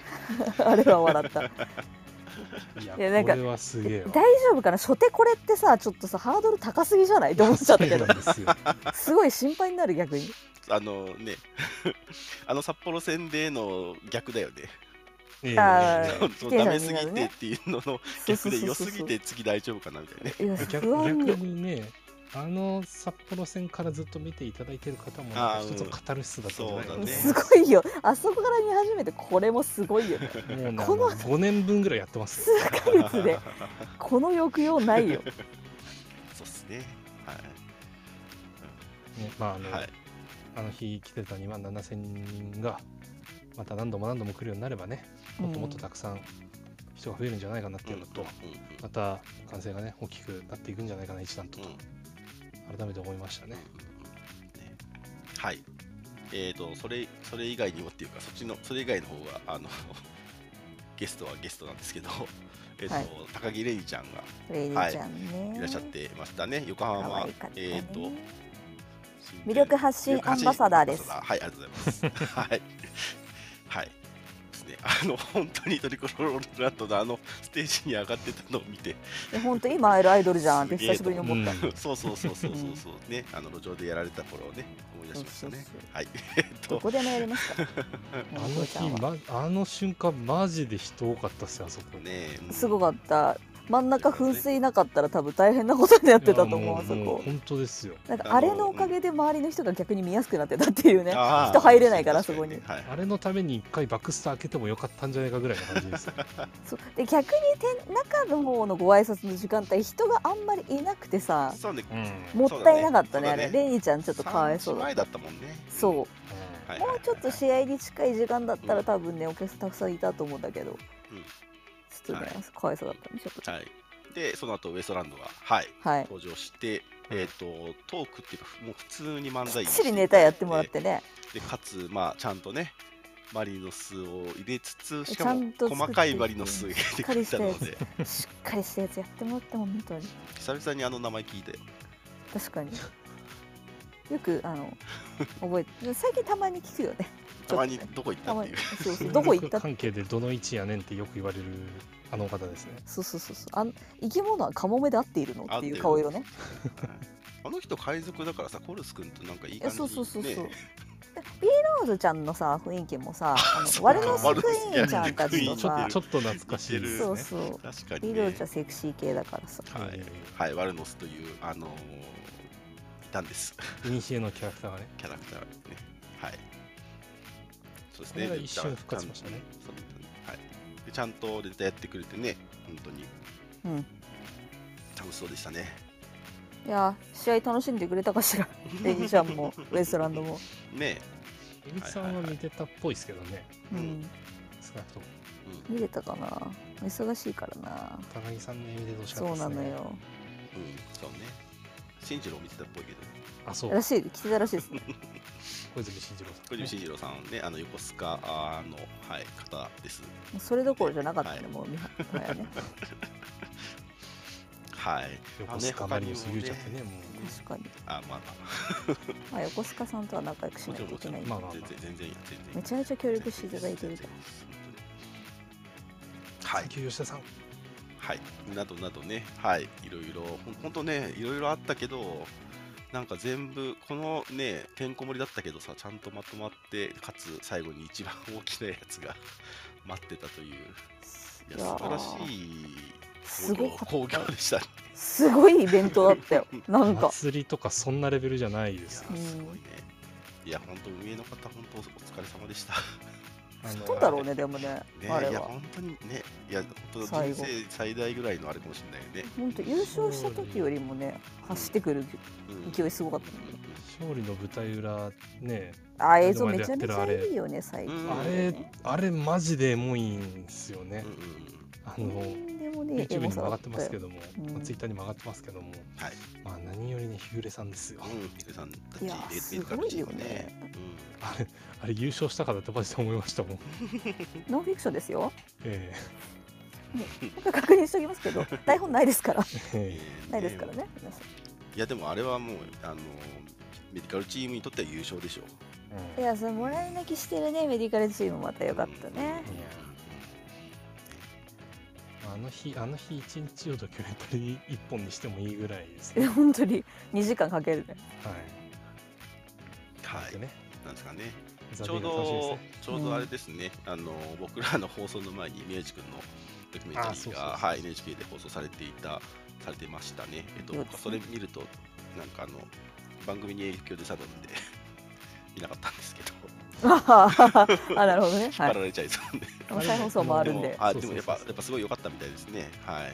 あれは笑った。いやいやなんかこれはすげえわ。大丈夫かな？初手これってさちょっとさハードル高すぎじゃない？って思っちゃったけど。そうなんですよ。すごい心配になる逆に。あのね あの札幌戦での逆だよね、えーダメすぎてっていうのの逆で良すぎて次大丈夫かなみたいな。ね逆にねあの札幌戦からずっと見ていただいている方もあーなん。か一つのカタルシスだったんじゃないかなそうだね。すごいよ。あそこから見始めてこれもすごいよね。もうねこのあの5年分ぐらいやってますよ。数ヶ月で この抑揚ないよ。そうっすね。はい。ねまああの、はい。あの日来てた2万7000人がまた何度も何度も来るようになればねもっともっとたくさん人が増えるんじゃないかなっていうのと、うんうんまた歓声がね大きくなっていくんじゃないかな一段とうんうん改めて思いましたね。ねはい。えーと、それ、それ以外にもっていうか、そっちの、それ以外の方が、あの、ゲストはゲストなんですけど、えっ、と、はい高木レイちゃんがんね、いらっしゃってましたね。横可浜ねえっ、と、魅力発信アンバサダーですはい、ありがとうございます。はい。はい。あの、本当にトリコロールランドのあのステージに上がってたのを見て、本当今会えるアイドルじゃんって久しぶりに思った、うん。そうそうそうそうそうそう、ね、あの路上でやられた頃をね、思い出しましたね。そうそう。はい。えっと、どこでもやりますからあの日、ま、あの瞬間マジで人多かったっすよあそこ。ね、うん。すごかった真ん中噴水なかったら多分大変なことになってたと思うあそこ。本当ですよ。なんかあれのおかげで周りの人が逆に見やすくなってたっていうね。人入れないから確そこに。ねはい。あれのために一回バックスター開けてもよかったんじゃないかぐらいの感じですよ。そうで逆にて中の方のご挨拶の時間帯人があんまりいなくてさそうね、うん。もったいなかったねねあれ。レイちゃんちょっとかわいそうだ前だったもんね。そう。はいはいはい。もうちょっと試合に近い時間だったら多分ねお客さんたくさんいたと思うんだけど、うんちょっとね、はいかわいそうだったねちょっと。はい。で、その後ウエストランドが、はい、はい。登場して、えっ、と、トークっていうか、もう普通に漫才きっちりネタやってもらってね。で、かつ、まあ、ちゃんとね、マリノスを入れつつ、しちかもゃんと作って細かいマリノス入れてくれたのしっかりで、しっかりしたやつやってもらって本当に。久々にあの名前聞いたよ。確かに。よくあの覚えて最近たまに聞くよねたまにどこ行ったたまにっていう。そうそう。どこ行った関係でどの位置やねんってよく言われるあの方ですね。そうそうそうそう。あん生き物はカモメで合っているのっていう顔色ね。あの人海賊だからさ、コルス君となんかいい感じそうそうそうそう、ねビーローズちゃんのさ雰囲気もさ あそう。のワルノスクイーンちゃんたちとちょさちょっと懐かしいですね。そうそう。確かに、ビーね。ローズはセクシー系だからさ。はい、はい、ワルノスという、あのー、いたんです、イニシエのキャラクターがね。キャラクターね。はい。そうですね。が一瞬復活しましたね。はい。で、ちゃんとネタやってくれてね、本当にうん楽しそうでしたね。いや試合楽しんでくれたかしら レイちゃんもウエストランドもね江口さんは見てたっぽいですけどね。うんうん少なくとも。見れたかな忙しいからな高木さんの見ててほしかっそう。なのようん、そうね。進次郎見てたっぽいけど、あ、そう。らしい来てたらしいですね 小泉進次郎さん。小泉進次郎さんね、あの横須賀あの、はい、方です。それどころじゃなかったね、はいもうみはやね。は はい。横須賀マリノス言うちゃってねも確かに。あ、まあま まあ横須賀さんとは仲良くしあ、ないといけないまあまあ全然全然いい全然いい。めちゃめちゃ協力していただいてるじゃんはい吉田さん。はい、などなどね、はい、いろいろ、ほんほんとね、いろいろあったけど、なんか全部、このね、てんこ盛りだったけどさ、ちゃんとまとまって、かつ最後に一番大きなやつが 待ってたという、いや、素晴らしいすごか興った行でしたね。すごいイベントだったよ なんか祭りとかそんなレベルじゃないですすうんごいね。いや、本当、運営の方、本当、お疲れ様でした。どうだろうねでもねね、いや、あれは。本当にね、いや、本当、人生最大ぐらいのあれかもしれないよね。本当優勝した時よりもね走ってくるうん。勢いすごかったもんね。勝利の舞台裏ねあ映像めちゃめちゃいいよね最近うんあれ。あれマジでエモいんですよね。うんうんうんあのでもねエ YouTube にも上がってますけども、うん。まあ、Twitter にも上がってますけども、はい。まあ、何よりね日暮さんですよ、うん、ヒデさんたち、いやレすごいよね。ね。あれあれ優勝したからってマジで思いましたもん、ノンフィクションですよ。え確認しておきますけど 台本ないですから。ええ。ーないですからねいや、でもあれはもう、あの、メディカルチームにとっては優勝でしょ。う。えいやそれもらい泣きしてるねメディカルチームまたよかったね。あの日あの日一日をドキュメンタリー一本にしてもいいぐらいですいね。や 本当に2時間かけるね。はい。はい。でね。なんですかね。ザちょうどね、ちょうどあれですね、あの、僕らの放送の前に宮地君のドキュメンタリーが、あそうそうそうはい、NHK で放送されていた、されてましたね。えっとそれ見ると、なんかあの、番組に影響でさるんで、見なかったんですけど、あなるほどね。はい。引っ張られちゃいそうで。再放送もあるんで。あ、でもやっぱ、やっぱすごい良かったみたいですね。はい。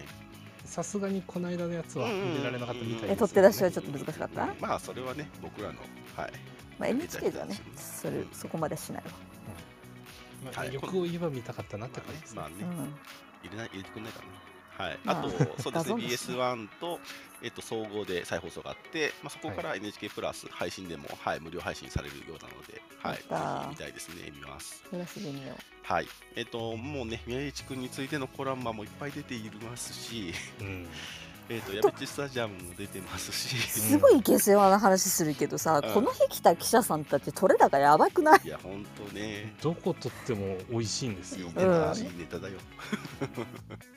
さすがにこの間のやつは入れられなかったみたいですよね。え取って出しはちょっと難しかった？まあ、それはね、僕らの、はい。まあ NHK ではねそれそこまでしないわ。まあはを言えば見たかったなって感じですね。まあね、うん。入れない入れてくんないかな。はい、まああと、そうですね、画像ですね BS1 と、えっと、総合で再放送があって、まあ、そこから NHK プラス配信でも、はい、無料配信されるようなので、はい、ぜひ見たいですね、見ます。はい、えっと、もうね、宮市君についてのコラムもいっぱい出ていますし、うんえっと、矢部スタジアムも出てますうし、すごい下世話な話するけどさうん。この日来た記者さんたち取れ高やばくない？いや、ほんとね、どこ撮っても美味しいんですよ。いいネタ、だよ。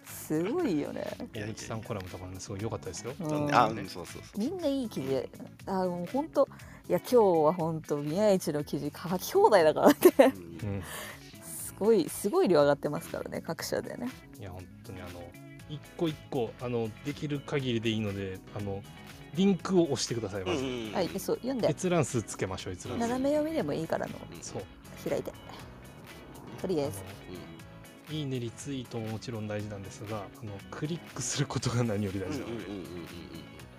すごいよね。いやいや大口さんコラムとかねすごい良かったですよ。うん。あ、うん、そうそうそう。みんないい記事。であもう本当いや今日は本当宮市の記事書き放題だからね。うん。うん。すごいすごい量上がってますからね各社でね。いや本当にあの一個一個あのできる限りでいいのであのリンクを押してくださいまず、うんはいそう読んで。閲覧数つけましょう閲覧数。斜め読みでもいいからの。うん。そう開いて。とりあえず。いいねリツイートももちろん大事なんですがあのクリックすることが何より大事なので、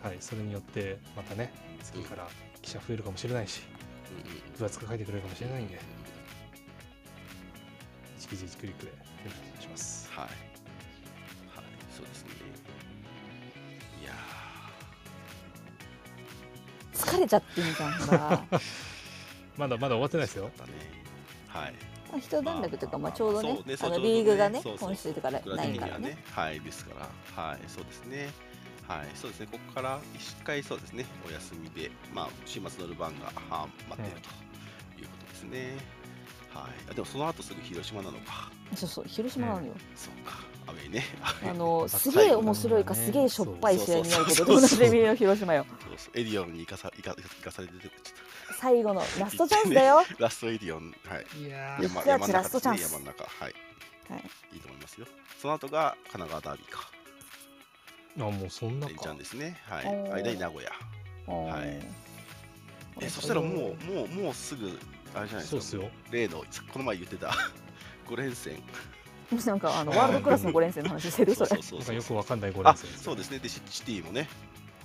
はい、それによってまたね次から記者増えるかもしれないし分厚く書いてくれるかもしれないんで1記事1クリックでよろしくお願いします。はい。はい、そうですね。いや疲れちゃってんじゃんか まだまだ終わってないですよね。はい。まあ一段落というか、まあ、ちょうどねねあのリーグがねそうそう今週から僕らないからねはね。はい、ですから、はい、そうですね。はい、そうですね。ここから一回そうですね、お休みで、まあ、週末のルヴァンがは待っているということですね。はい。あでも、その後すぐ広島なのか。そうそう広島なのよ、そうか。アウェイね。あの あすげえ面白いかねすげえしょっぱい試合になることそうと同そうそうじ意味の広島よエディオンに生かさ生か生かされてて、ちょっ最後のラストチャンスだよ、と ラストエディオン、はい。いやー四つ八ラストチャンス山の中、はい。はい、いいと思いますよ。その後が神奈川ダービーか。あもうそんなレンちゃかんですね。はい。間に名古屋。はいいえ、そしたらもう、もう、もうすぐ、あれじゃないですか。そうっすよ例の、この前言ってた 5連戦。なんかあのワールドクラスの5連戦の話してる？それそうなんかよくわかんない5あ連戦そうですね。で、シシティもね。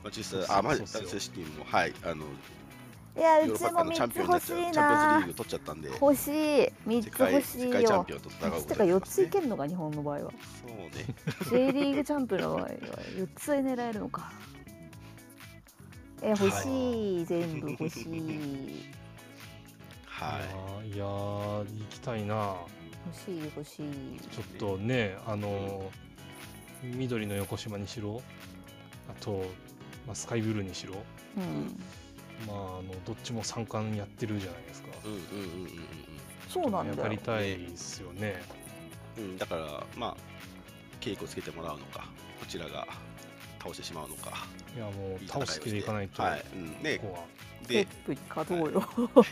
まあ、実際、シティも、はい。あの、いやうちもパのチャン3つピオンになっちゃう。欲しいチャンピオンズリーなグ取っちゃったんで、欲しい。3つ欲しい世界チャンよピオンと戦う3つこととか4ついけけるのか日本の場合は。そうね。J リーグチャンプの場合は4つ狙えるのか。え欲しい。全部欲しい。はい。いやーいやー行きたいな欲しい欲しい。ちょっとねあのー緑の横島にしろあと、まあ、スカイブルーにしろ、うん。まあ、あのどっちも三冠やってるじゃないですか。うんうんうんうんそうなんだよ。やりたいですよね。うんうんだからまあ稽古つけてもらうのかこちらが倒してしまうのか。いやもいう倒す気でいかないと、はい、うん、でここは。ステでップに勝とうよ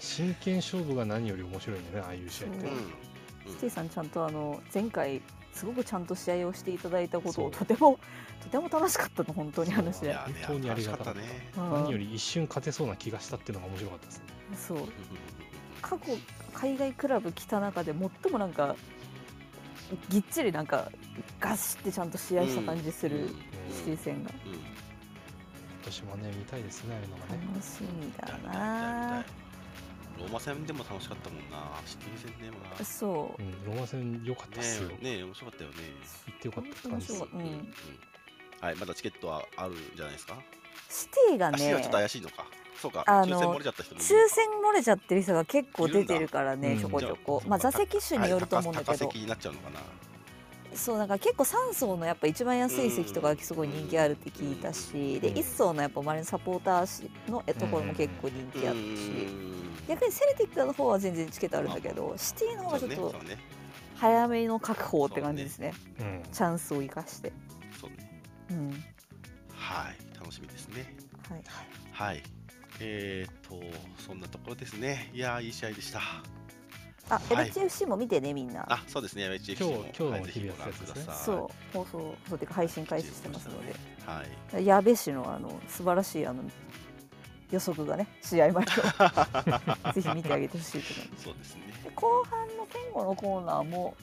真剣勝負が何より面白いんだねああいう試合って。そう。うん。ステイさんちゃんとあの前回すごくちゃんと試合をしていただいたことをとてもとても楽しかったの本当にあの試合いやね本当にありがたかっね。うん。何より一瞬勝てそうな気がしたっていうのが面白かったです。ね。そう。過去海外クラブ来た中で最もなんかぎっちりなんかガシってちゃんと試合した感じするうん。うんシティ戦が。うん。うん。私もね見たいですねああいうのがね。楽しみだ見たい見たい見たいなローマ戦でも楽しかったもんな。シティ戦でもな。ねそう。うん、ローマ戦良かったっすよ。えねえ面白かったよね。行ってよかった感じです。面。白いうん。はいまだチケットはあるんじゃないですか？シティがねちょっと怪しいのか。そうかあの抽選漏れちゃった人もいる抽選漏れちゃってる人が結構出てるからねいるんだ。ちょこちょこ。うん。まあ座席種によると思うんだけ高高席になっちゃうのかなそうなんか結構3層のやっぱ一番安い席とかがすごい人気あるって聞いたしでうん。1層のやっぱ周りのサポーターのところも結構人気あったし逆にセルティックの方は全然チケットあるんだけどシティの方がちょっと早めの確保って感じですね。うん。チャンスを生かして。そうね。そうねうん。はい。楽しみですね。はい。はい。えーとそんなところですね。いやーいい試合でしたあはい。LHFC も見てねみんな。あそうですね。HFC 今日も。今日のはいぜひ日々ご覧くだやつですね。さいそう放送そうていうか配信開始してますので。はい。矢部氏のあの素晴らしいあの予測がね試合前の ぜひ見てあげてほしいと思います。そうですね。で後半の健吾のコーナーも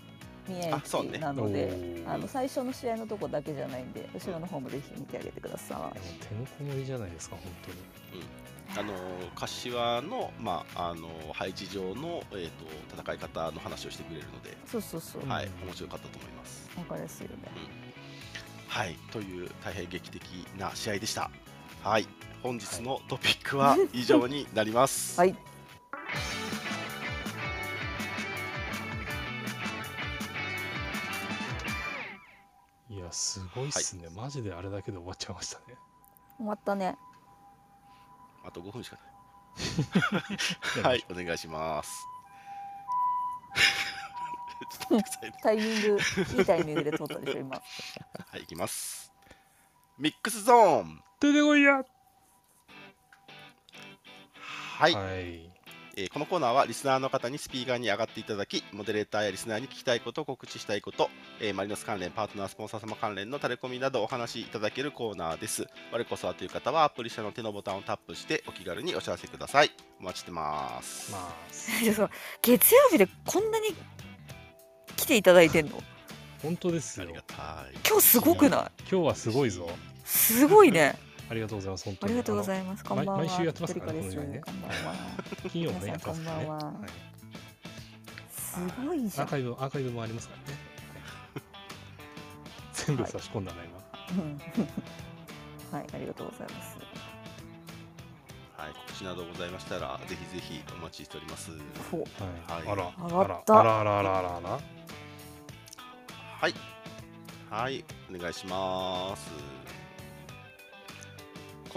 宮あそうね。市なので、おー。あの最初の試合のとこだけじゃないんで後ろの方もぜひ見てあげてください。やもう手のこもりじゃないですか本当に。あの柏の,、まあ、あの配置上の、えー、と戦い方の話をしてくれるので、いそうそうそう、んはい、面白かったと思います。わかりやすいよねはい、という大変劇的な試合でした。はい、本日のトピックは以上になります。はいいやすごいっすね、マジであれだけで終わっちゃいましたね。終わったねあと5分しかな い。はい、お願いします。ちょっと待ってくださいね タイミングいいタイミングで通ったでしょ今はい、いきます。ミックスゾーン。出てこいや。はい、はい。えーこのコーナーはリスナーの方にスピーカーに上がっていただき、モデレーターやリスナーに聞きたいこと、告知したいこと、えーマリノス関連、パートナー、スポンサー様関連のタレコミなどお話しいただけるコーナーです。我こそはという方はアプリ下の手のボタンをタップしてお気軽にお知らせください。お待ちしてます。まあ月曜日でこんなに来ていただいてんの？本当ですよあり。がたい。今日すごくない？今日はすごいぞ。すごいねありがとうございます本当に。ありがとうございいますこんばんは毎週やってますからねこの時間ねこんばんは。金曜もねやってますからね。こんばんははいすごいじゃんアーカイブアーカイブもありますからね。全部差し込んだな今。うん はい、ありがとうございます。はい、告知などございましたら、ぜひぜひお待ちしております。ほはい。はいあら上がったあらあらあらあらあら。はい。はい、お願いします。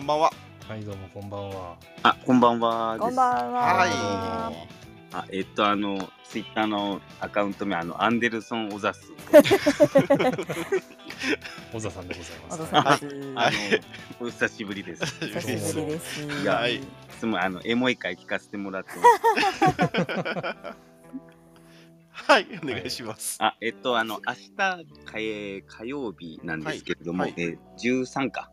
こんばんは。はいどうもこんばんは。あ、こんばんはです。こんばんは。はい。あ、えっと、あの、ツイッターのアカウント名、あの、アンデルソン・オザス。小田さんでございます。小田さんです。はいあの、お久しぶりです。久しぶりです。いやはいいつも、あの、エモい会聞かせてもらってます。はい、お願いします。あ、えっと、あの、明日、かえー火曜日なんですけれども、はいはいえー13か。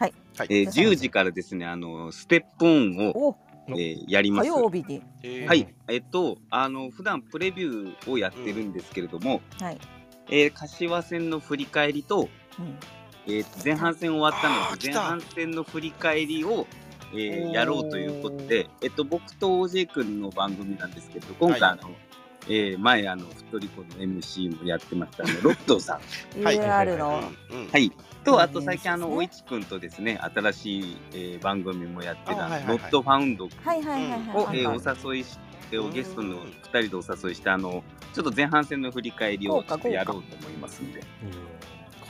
はい。はいえー10時からですね、あの、ステップオンを、お、えーやります。火曜日に。えーはい、えっと、あの、普段プレビューをやってるんですけれども、はい。えー柏戦の振り返りと、うん。えーと前半戦終わったので、前半戦の振り返りを、えーやろうということで、えっと、僕と OJ 君の番組なんですけど、今回、はいあのえー前、あの、太り子の MC もやってました、あの ロットーさん。はいはい。と、うんあと最近、あの、おいち君とですね、新しい、えー番組もやってた、ロットファウンドを、はいはいはいはいえーはい。お誘いし手をゲストの2人でお誘いして、あの、ちょっと前半戦の振り返りをちょっとやろうと思いますんで。こ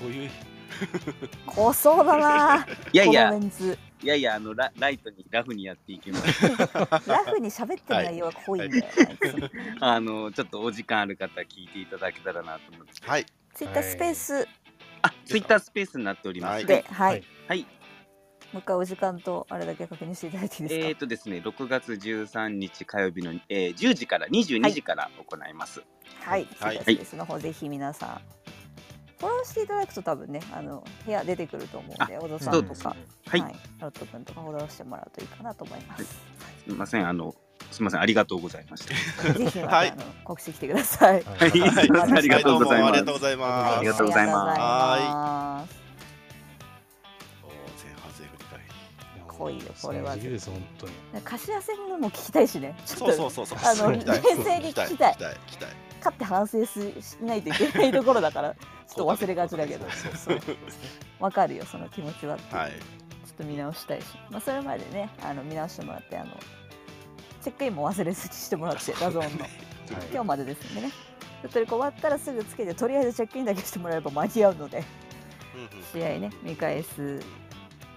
ういう濃そうだな。こいやいやのメ、ンツ。いやいや、あのラ、ライトにラフにやっていきます。ラフに喋ってる内容が濃いんだよ。あいつあの、ちょっとお時間ある方聞いていただけたらなと思って。はいツイッタースペースあ、ツイッタースペースになっております。はいで、はい。はい。もう一回お時間とあれだけ確認していただいていいですか？えーとですね、6月13日火曜日の、えー10時から22時から行います。はい、はいツイッタースペースの方、ぜひ皆さん。フォローしていただくと、多分ね、あの部屋出てくると思うんで、小田さんとか、はい。はい、ロット君とかフォローしてもらうといいかなと思います。すみません、あの、すみません、ありがとうございました。ぜひまた、はい。あの告知来てください。はい。はい。すい。ませんありがとうございます。ありがとうございます。ありがとうございます。ます。お前半戦振り返り濃いよこれは。その時期です本当に柏戦のも聞きたいしね。そうそうそうそう。あの冷静に聞きたい。聞きたい聞きたい勝って反省ししないといけないところだから、ちょっと忘れがちだけど、わかるよ、その気持ちは。はい。ちょっと見直したいし、まあ、それまでね、あの見直してもらって、あのチェックインも忘れずにしてもらって、ダゾーンの。今日までですんでね。ちょっと終わったらすぐつけて、とりあえずチェックインだけしてもらえれば間に合うので、うんうん。試合ね、見返す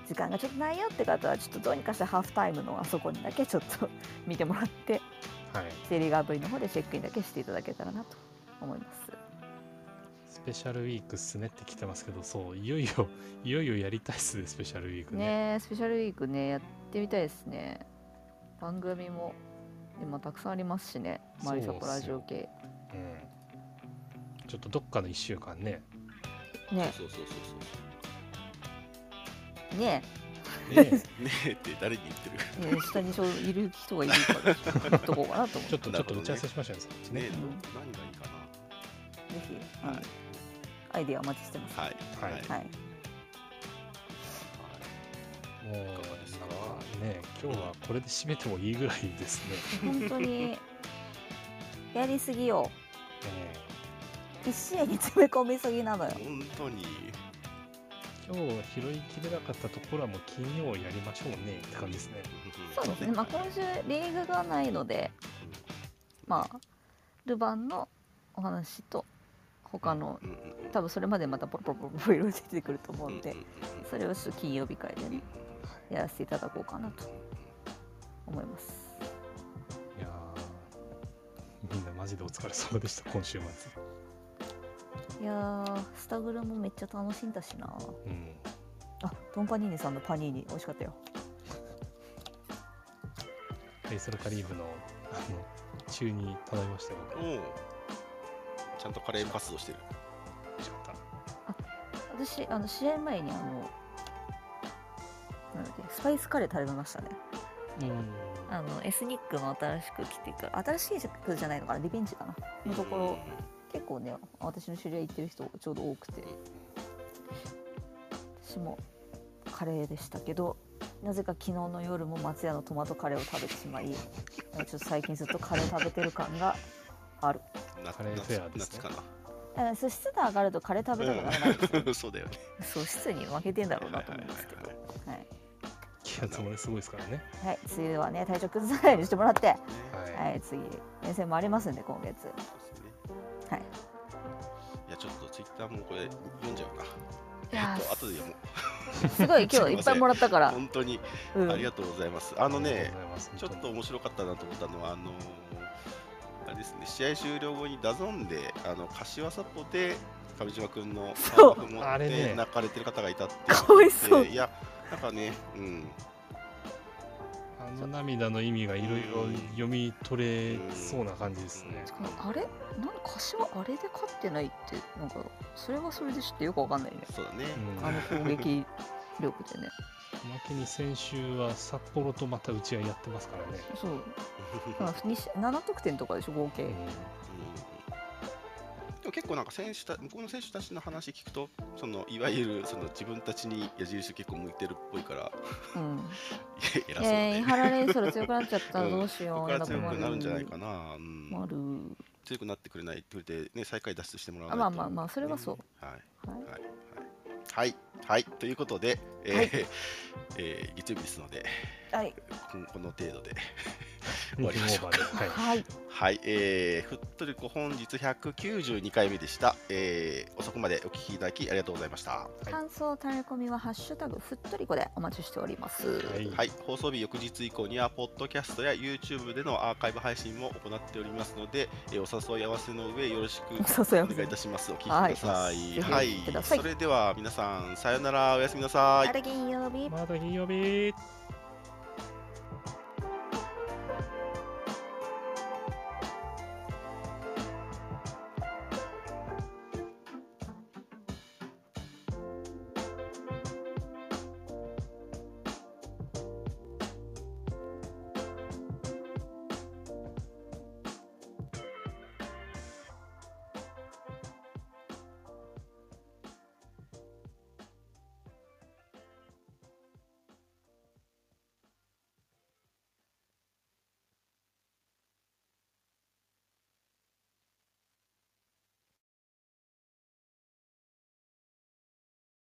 時間がちょっとないよって方は、ちょっとどうにかしてハーフタイムのあそこにだけちょっと 見てもらって、はいセリーグアプリの方でチェックインだけしていただけたらなと思います。スペシャルウィークっすねって来てますけどそういよいよ いよいよやりたいっすねスペシャルウィークね。ねえスペシャルウィークねやってみたいですね。番組も今たくさんありますしね。マリサポラジオ系。うん。ちょっとどっかの1週間ね。ね。そうそうそうねねそうねえって誰に言ってるえねえ下にちょいる人がいるからちょっと言っとこうかなと思ってちょっとちょっと打ち合わせしましょう。ねねねえうん。何がいいかぜひ、うん。はいアイディアお待ちしてます。なはい。はい。はい。もういかがですか。ね今日はこれで締めてもいいぐらいですね。本当にやりすぎよ え一試合に詰め込みすぎなのよ。本当に。ー今日拾いきれなかったところはもう金曜やりましょうねって感じですね。そうですね。まあ今週リーグがないのでまあルヴァンのお話と他の多分それまでまたポロポロポロポロいろいろ出てくると思うんでそれをちょっと金曜日会でねやらせていただこうかなと思います。いやーみんなマジでお疲れ様でした今週末いやースタグルもめっちゃ楽しんだしな。うん。あドンパニーニさんのパニーニ美味しかったよ。フェイスルカリーブのあの中に頼みましたよ僕。ちゃんとカレーパスをしてる。美味しかった。私あの試合前にあのなんだっけスパイスカレー食べましたね。あのエスニックの新しく来てから新しいくじゃないのかなリベンジかな。のところ。結構ね私の知り合い行ってる人ちょうど多くて。私もカレーでしたけどなぜか昨日の夜も松屋のトマトカレーを食べてしまいちょっと最近ずっとカレー食べてる感がある。なカレーフェアですね。夏かあそう湿度上がるとカレー食べたくならないんですよ、な そうだよね。そう湿度に負けてんだろうなと思うんですけど。はい気圧もねすごいですからね。はい、梅雨はね体調崩さないようにしてもらって、はい、はい、次遠征もありますんで今月やちょっとツイッターもこれ読んじゃうか。いやえっと後で読もーすごい今日いっぱいもらったかうら、本当に。うん、ありがとうございます。あのねちょっと面白かったなと思ったのはあのあれですね試合終了後にダゾンであの柏サポで上島君のそう。持っあれね。て泣かれてる方がいたってかわいそう。でいやなんかねうん。あの涙の意味がいろいろ読み取れそうな感じですね。あれ？なんか柏あれで勝ってないってなんかそれはそれでちょっとよくわかんないね。そうだね。うん。あの攻撃力でね。おまけに先週は札幌とまた打ち合いやってますからね、そう。まあにし7得点とかでしょ合計、うん。うんでも結構なんか選手た向こうの選手たちの話聞くとそのいわゆるその自分たちに矢印結構向いてるっぽいから。うん。偉そうだえー、ね。ハラレイソル強くなっちゃったらうんどうしよう、ここから強くなるんじゃないな。かな。うん、強くなってくれないって言ってね最下位脱出してもらわあないと。まあまあまあそれはそう、はい。はい。はい。はい。はい。はい。ということで、えーはい。えー月曜日ですので、はい。ここの程度で2 終わりましょうか。はい。はい。はい、えー、ふっとりこ本日192回目でした、えー遅くまでお聞きいただきありがとうございました。い感想、タレコミはハッシュタグふっとりこでお待ちしております。はいはい、放送日翌日以降には、ポッドキャストや YouTube でのアーカイブ配信も行っておりますので、えーお誘い合わせの上、よろしくお願いいたします。お聞きくだはいさい。はい、くださいそれでは皆さん、さようなら、おやすみなさいあ。れ金曜日。また金曜日。